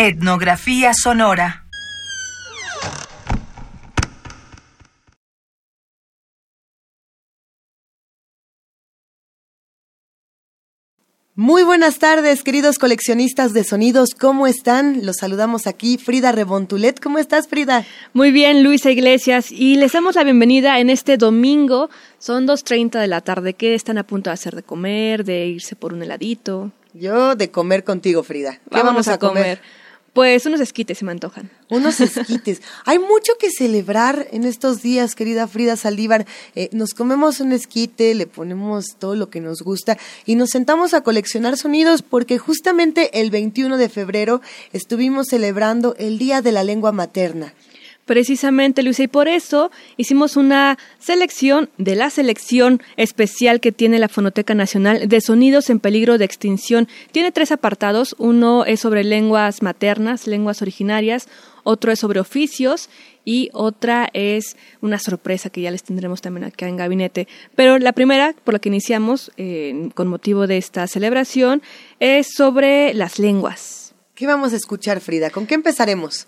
Etnografía sonora. Muy buenas tardes, queridos coleccionistas de sonidos. ¿Cómo están? Los saludamos aquí, Frida Rebontulet. ¿Cómo estás, Frida? Muy bien, Luisa Iglesias. Y les damos la bienvenida en este domingo. Son 2.30 de la tarde. ¿Qué están a punto de hacer de comer, de irse por un heladito? Yo de comer contigo, Frida. ¿Qué Vámonos vamos a comer? Pues unos esquites se me antojan. Unos esquites. Hay mucho que celebrar en estos días, querida Frida Saldívar. Eh, nos comemos un esquite, le ponemos todo lo que nos gusta y nos sentamos a coleccionar sonidos porque justamente el 21 de febrero estuvimos celebrando el Día de la Lengua Materna. Precisamente, Luisa, y por eso hicimos una selección de la selección especial que tiene la Fonoteca Nacional de Sonidos en Peligro de Extinción. Tiene tres apartados. Uno es sobre lenguas maternas, lenguas originarias. Otro es sobre oficios y otra es una sorpresa que ya les tendremos también acá en gabinete. Pero la primera, por la que iniciamos eh, con motivo de esta celebración, es sobre las lenguas. ¿Qué vamos a escuchar, Frida? ¿Con qué empezaremos?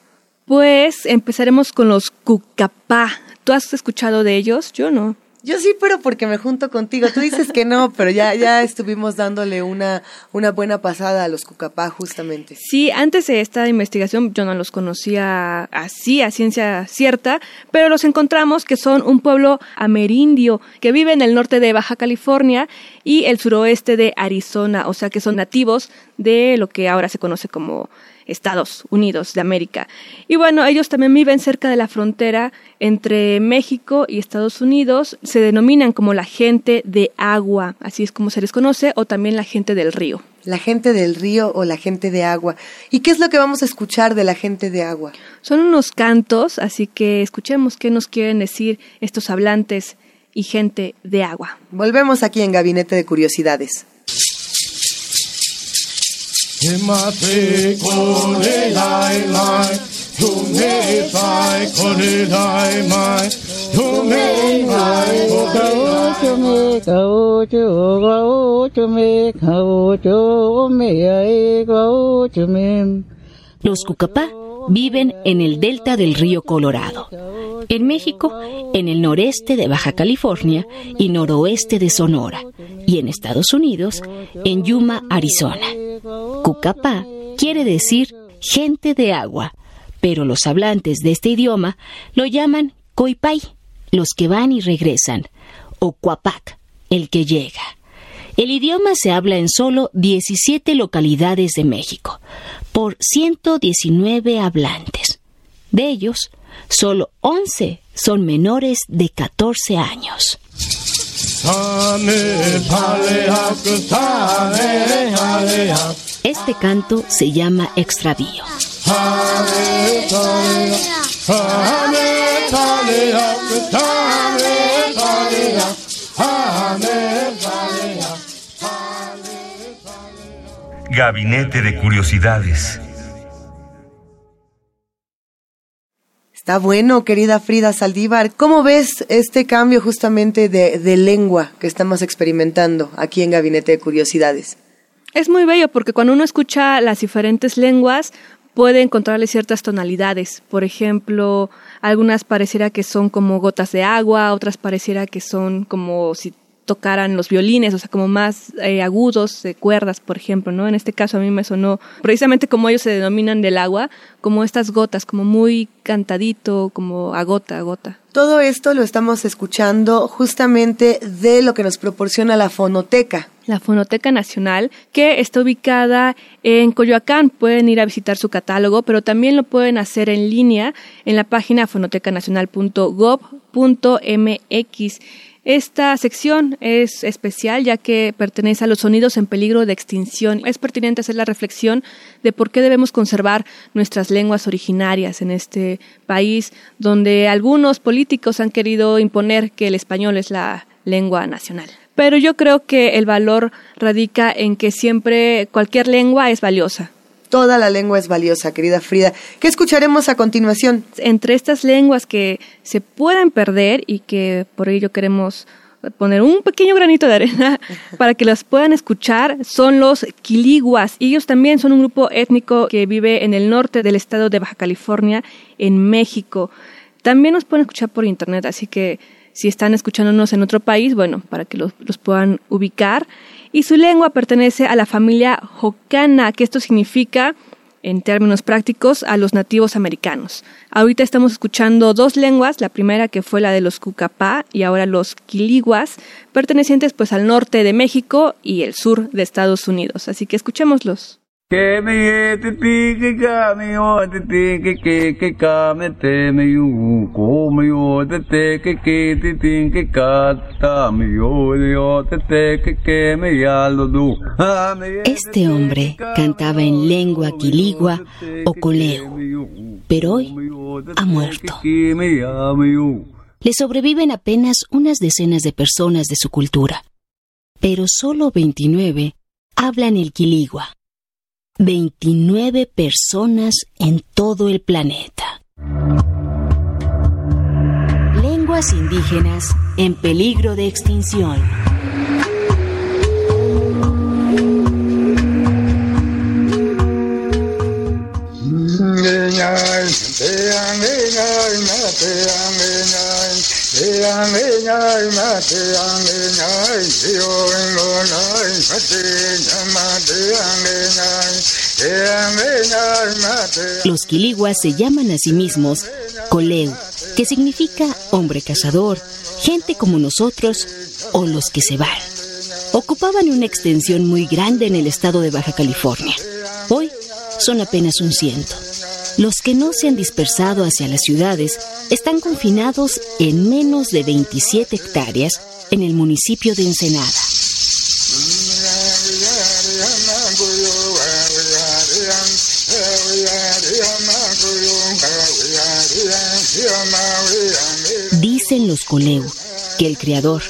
Pues empezaremos con los cucapá. ¿Tú has escuchado de ellos? Yo no. Yo sí, pero porque me junto contigo. Tú dices que no, pero ya, ya estuvimos dándole una, una buena pasada a los cucapá, justamente. Sí, antes de esta investigación yo no los conocía así, a ciencia cierta, pero los encontramos que son un pueblo amerindio que vive en el norte de Baja California y el suroeste de Arizona, o sea que son nativos de lo que ahora se conoce como Estados Unidos de América. Y bueno, ellos también viven cerca de la frontera entre México y Estados Unidos. Se denominan como la gente de agua, así es como se les conoce, o también la gente del río. La gente del río o la gente de agua. ¿Y qué es lo que vamos a escuchar de la gente de agua? Son unos cantos, así que escuchemos qué nos quieren decir estos hablantes y gente de agua. Volvemos aquí en Gabinete de Curiosidades. Gấu chume cầu chu me ai gấu chume Los cucapá viven en el delta del río Colorado. En México, en el noreste de Baja California y noroeste de Sonora. Y en Estados Unidos, en Yuma, Arizona. Cucapá quiere decir gente de agua, pero los hablantes de este idioma lo llaman coipay, los que van y regresan, o cuapac, el que llega. El idioma se habla en solo 17 localidades de México, por 119 hablantes. De ellos, solo 11 son menores de 14 años. Este canto se llama extravío. Gabinete de Curiosidades. Está bueno, querida Frida Saldívar. ¿Cómo ves este cambio justamente de, de lengua que estamos experimentando aquí en Gabinete de Curiosidades? Es muy bello porque cuando uno escucha las diferentes lenguas puede encontrarle ciertas tonalidades. Por ejemplo, algunas pareciera que son como gotas de agua, otras pareciera que son como si tocaran los violines, o sea, como más eh, agudos de cuerdas, por ejemplo, ¿no? En este caso a mí me sonó precisamente como ellos se denominan del agua, como estas gotas, como muy cantadito, como a gota, a gota. Todo esto lo estamos escuchando justamente de lo que nos proporciona la fonoteca. la Fonoteca Nacional, que está ubicada en Coyoacán. Pueden ir a visitar su catálogo, pero también lo pueden hacer en línea en la página fonotecanacional.gov.mx. Esta sección es especial ya que pertenece a los sonidos en peligro de extinción. Es pertinente hacer la reflexión de por qué debemos conservar nuestras lenguas originarias en este país, donde algunos políticos han querido imponer que el español es la lengua nacional. Pero yo creo que el valor radica en que siempre cualquier lengua es valiosa. Toda la lengua es valiosa, querida Frida. ¿Qué escucharemos a continuación? Entre estas lenguas que se pueden perder y que por ello queremos poner un pequeño granito de arena para que las puedan escuchar son los quiliguas. Ellos también son un grupo étnico que vive en el norte del estado de Baja California, en México. También nos pueden escuchar por internet, así que si están escuchándonos en otro país, bueno, para que los, los puedan ubicar y su lengua pertenece a la familia Hokkana, que esto significa, en términos prácticos, a los nativos americanos. Ahorita estamos escuchando dos lenguas, la primera que fue la de los Cucapá y ahora los Quiliguas, pertenecientes pues al norte de México y el sur de Estados Unidos. Así que escuchémoslos. Que me te que yo te ti que que que te me yo yo te te que que te que ka ta me yo yo te te que que me ya lo du Este hombre cantaba en lengua quiligua o coleo, pero hoy ha muerto. Le sobreviven apenas unas decenas de personas de su cultura, pero solo 29 hablan el quiligua. 29 personas en todo el planeta. Lenguas indígenas en peligro de extinción. Los quiliguas se llaman a sí mismos coleu, que significa hombre cazador, gente como nosotros o los que se van. Ocupaban una extensión muy grande en el estado de Baja California. Hoy son apenas un ciento. Los que no se han dispersado hacia las ciudades están confinados en menos de 27 hectáreas en el municipio de Ensenada. Dicen los Coleu que el creador,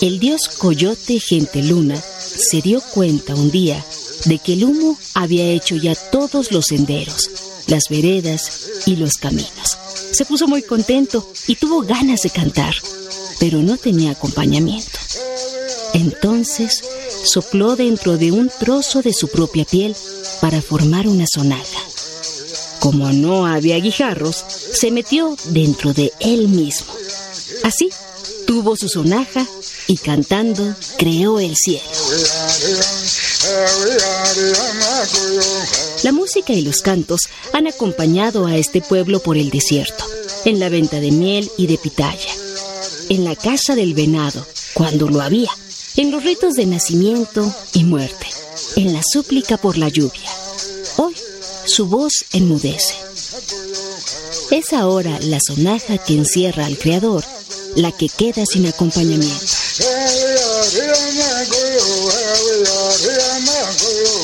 el dios Coyote Gente Luna, se dio cuenta un día de que el humo había hecho ya todos los senderos, las veredas y los caminos. Se puso muy contento y tuvo ganas de cantar, pero no tenía acompañamiento. Entonces sopló dentro de un trozo de su propia piel para formar una sonaja. Como no había guijarros, se metió dentro de él mismo. Así tuvo su sonaja y cantando creó el cielo. La música y los cantos han acompañado a este pueblo por el desierto, en la venta de miel y de pitaya, en la casa del venado, cuando lo había, en los ritos de nacimiento y muerte, en la súplica por la lluvia. Hoy su voz enmudece. Es ahora la sonaja que encierra al Creador la que queda sin acompañamiento.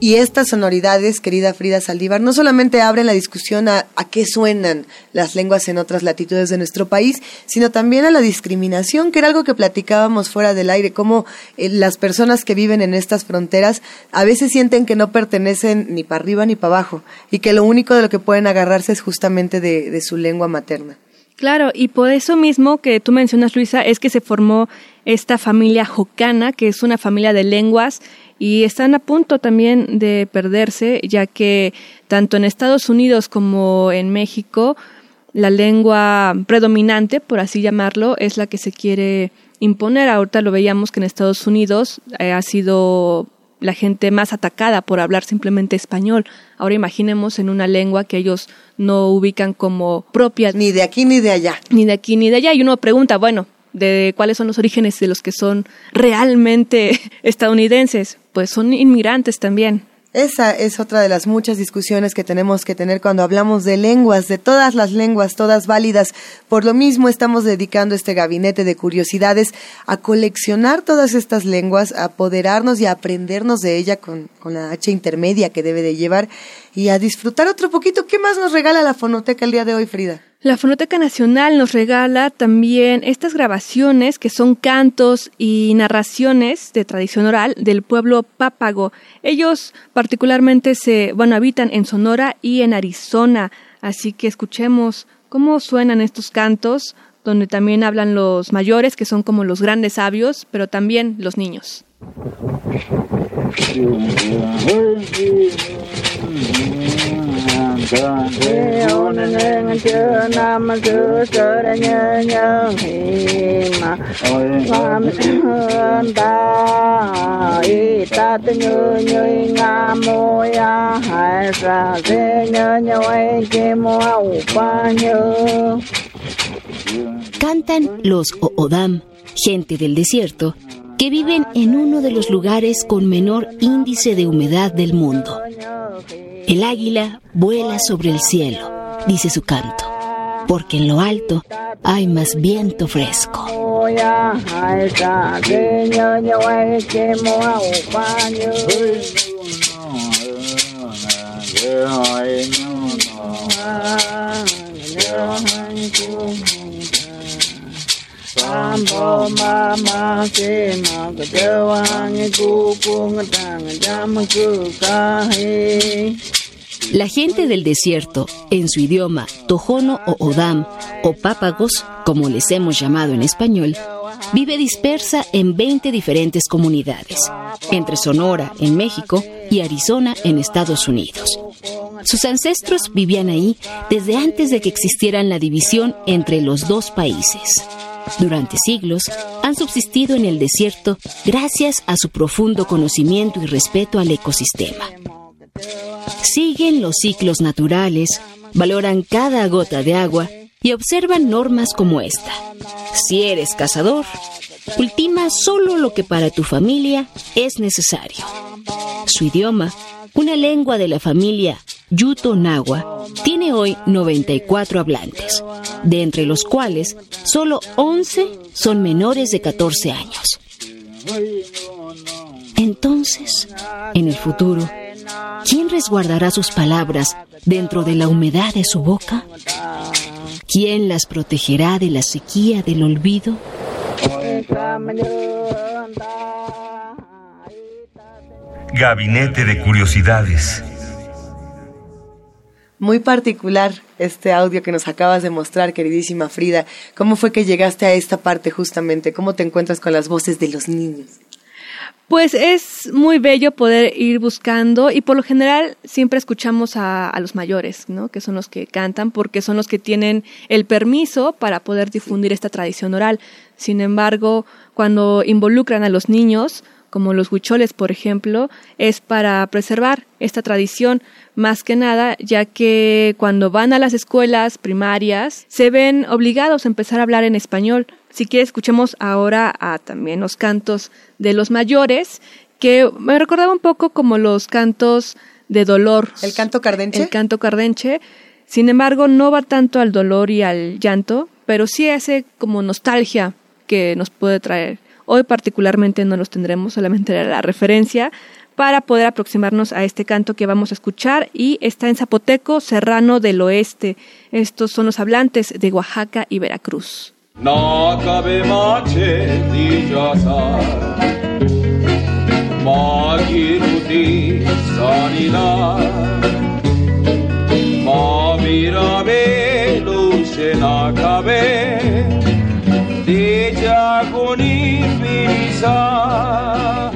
Y estas sonoridades, querida Frida Saldívar, no solamente abren la discusión a, qué suenan las lenguas en otras latitudes de nuestro país, sino también a la discriminación, que era algo que platicábamos fuera del aire, cómo eh, las personas que viven en estas fronteras a veces sienten que no pertenecen ni para arriba ni para abajo, y que lo único de lo que pueden agarrarse es justamente de, de su lengua materna. Claro, y por eso mismo que tú mencionas, Luisa, es que se formó esta familia jocana, que es una familia de lenguas y están a punto también de perderse, ya que tanto en Estados Unidos como en México la lengua predominante, por así llamarlo, es la que se quiere imponer. Ahorita lo veíamos que en Estados Unidos eh, ha sido la gente más atacada por hablar simplemente español. Ahora imaginemos en una lengua que ellos no ubican como propia. Ni de aquí ni de allá. Ni de aquí ni de allá. Y uno pregunta, bueno, de cuáles son los orígenes de los que son realmente estadounidenses, pues son inmigrantes también. Esa es otra de las muchas discusiones que tenemos que tener cuando hablamos de lenguas, de todas las lenguas, todas válidas. Por lo mismo estamos dedicando este gabinete de curiosidades a coleccionar todas estas lenguas, a apoderarnos y a aprendernos de ella con, con la H intermedia que debe de llevar y a disfrutar otro poquito. ¿Qué más nos regala la fonoteca el día de hoy, Frida? La Fonoteca Nacional nos regala también estas grabaciones que son cantos y narraciones de tradición oral del pueblo pápago. Ellos particularmente se, bueno, habitan en Sonora y en Arizona, así que escuchemos cómo suenan estos cantos, donde también hablan los mayores, que son como los grandes sabios, pero también los niños. Cantan los Oodam, gente del desierto, que viven en uno de los lugares con menor índice de humedad del mundo. El águila vuela sobre el cielo, dice su canto, porque en lo alto hay más viento fresco. La gente del desierto, en su idioma tojono o odam, o pápagos, como les hemos llamado en español, vive dispersa en 20 diferentes comunidades, entre Sonora, en México, y Arizona, en Estados Unidos. Sus ancestros vivían ahí desde antes de que existieran la división entre los dos países. Durante siglos han subsistido en el desierto gracias a su profundo conocimiento y respeto al ecosistema. Siguen los ciclos naturales, valoran cada gota de agua y observan normas como esta. Si eres cazador, ultima solo lo que para tu familia es necesario. Su idioma, una lengua de la familia Yuto Nahua, tiene hoy 94 hablantes, de entre los cuales solo 11 son menores de 14 años. Entonces, en el futuro, ¿quién resguardará sus palabras dentro de la humedad de su boca? ¿Quién las protegerá de la sequía del olvido? Gabinete de Curiosidades. Muy particular este audio que nos acabas de mostrar, queridísima Frida. ¿Cómo fue que llegaste a esta parte justamente? ¿Cómo te encuentras con las voces de los niños? Pues es muy bello poder ir buscando y por lo general siempre escuchamos a, a, los mayores, ¿no? Que son los que cantan porque son los que tienen el permiso para poder difundir esta tradición oral. Sin embargo, cuando involucran a los niños, como los huicholes, por ejemplo, es para preservar esta tradición más que nada, ya que cuando van a las escuelas primarias se ven obligados a empezar a hablar en español. Si quieres, escuchemos ahora a también los cantos de los mayores, que me recordaba un poco como los cantos de dolor. ¿El canto cardenche? El canto cardenche. Sin embargo, no va tanto al dolor y al llanto, pero sí hace como nostalgia que nos puede traer. Hoy particularmente no los tendremos, solamente la referencia, para poder aproximarnos a este canto que vamos a escuchar y está en Zapoteco Serrano del Oeste. Estos son los hablantes de Oaxaca y Veracruz.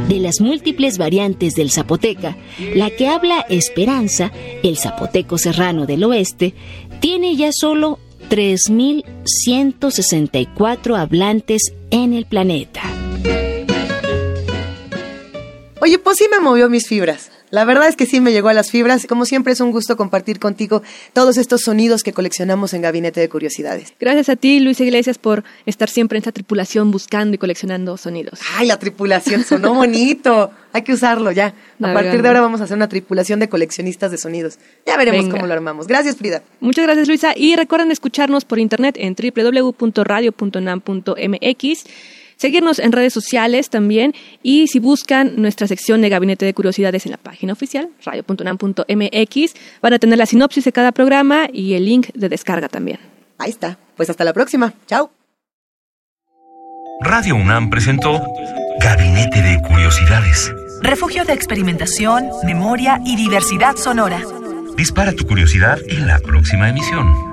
De las múltiples variantes del zapoteca, la que habla Esperanza, el zapoteco serrano del oeste, tiene ya solo 3.164 hablantes en el planeta. Oye, pues sí me movió mis fibras. La verdad es que sí me llegó a las fibras. Como siempre es un gusto compartir contigo todos estos sonidos que coleccionamos en Gabinete de Curiosidades. Gracias a ti, Luis Iglesias, por estar siempre en esta tripulación buscando y coleccionando sonidos. Ay, la tripulación sonó bonito. Hay que usarlo ya. A Navegando. partir de ahora vamos a hacer una tripulación de coleccionistas de sonidos. Ya veremos Venga. cómo lo armamos. Gracias, Frida. Muchas gracias, Luisa. Y recuerden escucharnos por internet en www.radio.unam.mx. Seguirnos en redes sociales también y si buscan nuestra sección de Gabinete de Curiosidades en la página oficial, radio.unam.mx, van a tener la sinopsis de cada programa y el link de descarga también. Ahí está. Pues hasta la próxima. Chao. Radio UNAM presentó Gabinete de Curiosidades. Refugio de experimentación, memoria y diversidad sonora. Dispara tu curiosidad en la próxima emisión.